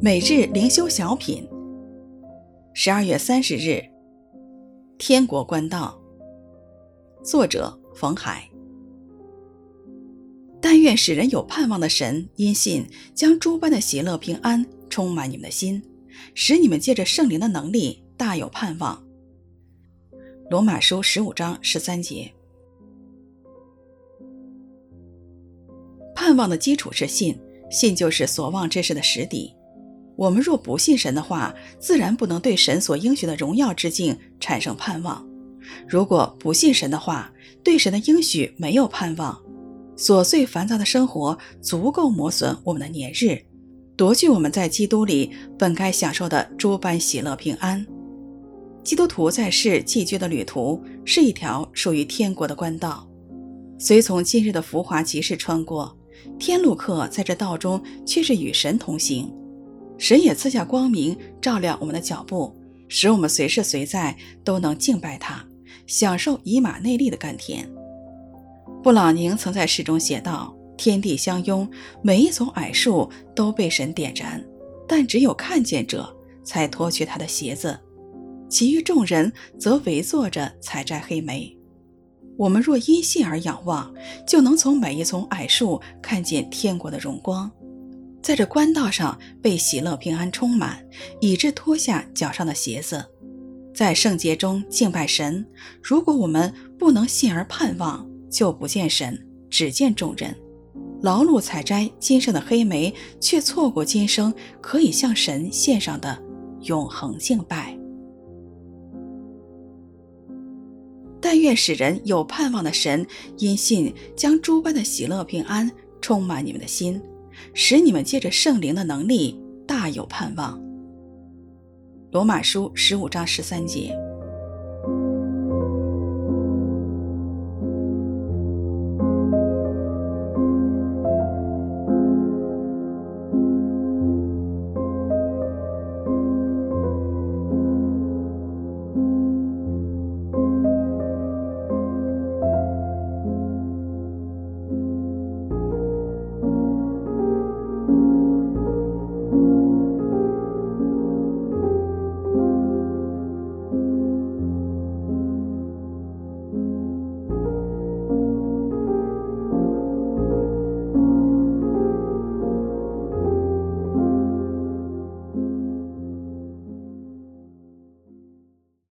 每日灵修小品，十二月三十日，天国关道。作者：冯海。但愿使人有盼望的神，因信将诸般的喜乐平安充满你们的心，使你们借着圣灵的能力大有盼望。罗马书十五章十三节。盼望的基础是信，信就是所望之事的实底。我们若不信神的话，自然不能对神所应许的荣耀之境产生盼望。如果不信神的话，对神的应许没有盼望，琐碎烦躁的生活足够磨损我们的年日，夺去我们在基督里本该享受的诸般喜乐平安。基督徒在世寄居的旅途是一条属于天国的官道，随从今日的浮华集市穿过，天路客在这道中却是与神同行。神也赐下光明，照亮我们的脚步，使我们随时随在都能敬拜他，享受以马内利的甘甜。布朗宁曾在诗中写道：“天地相拥，每一丛矮树都被神点燃，但只有看见者才脱去他的鞋子，其余众人则围坐着采摘黑莓。”我们若因信而仰望，就能从每一丛矮树看见天国的荣光。在这官道上被喜乐平安充满，以致脱下脚上的鞋子，在圣洁中敬拜神。如果我们不能信而盼望，就不见神，只见众人，劳碌采摘今生的黑莓，却错过今生可以向神献上的永恒敬拜。但愿使人有盼望的神，因信将诸般的喜乐平安充满你们的心。使你们借着圣灵的能力大有盼望。罗马书十五章十三节。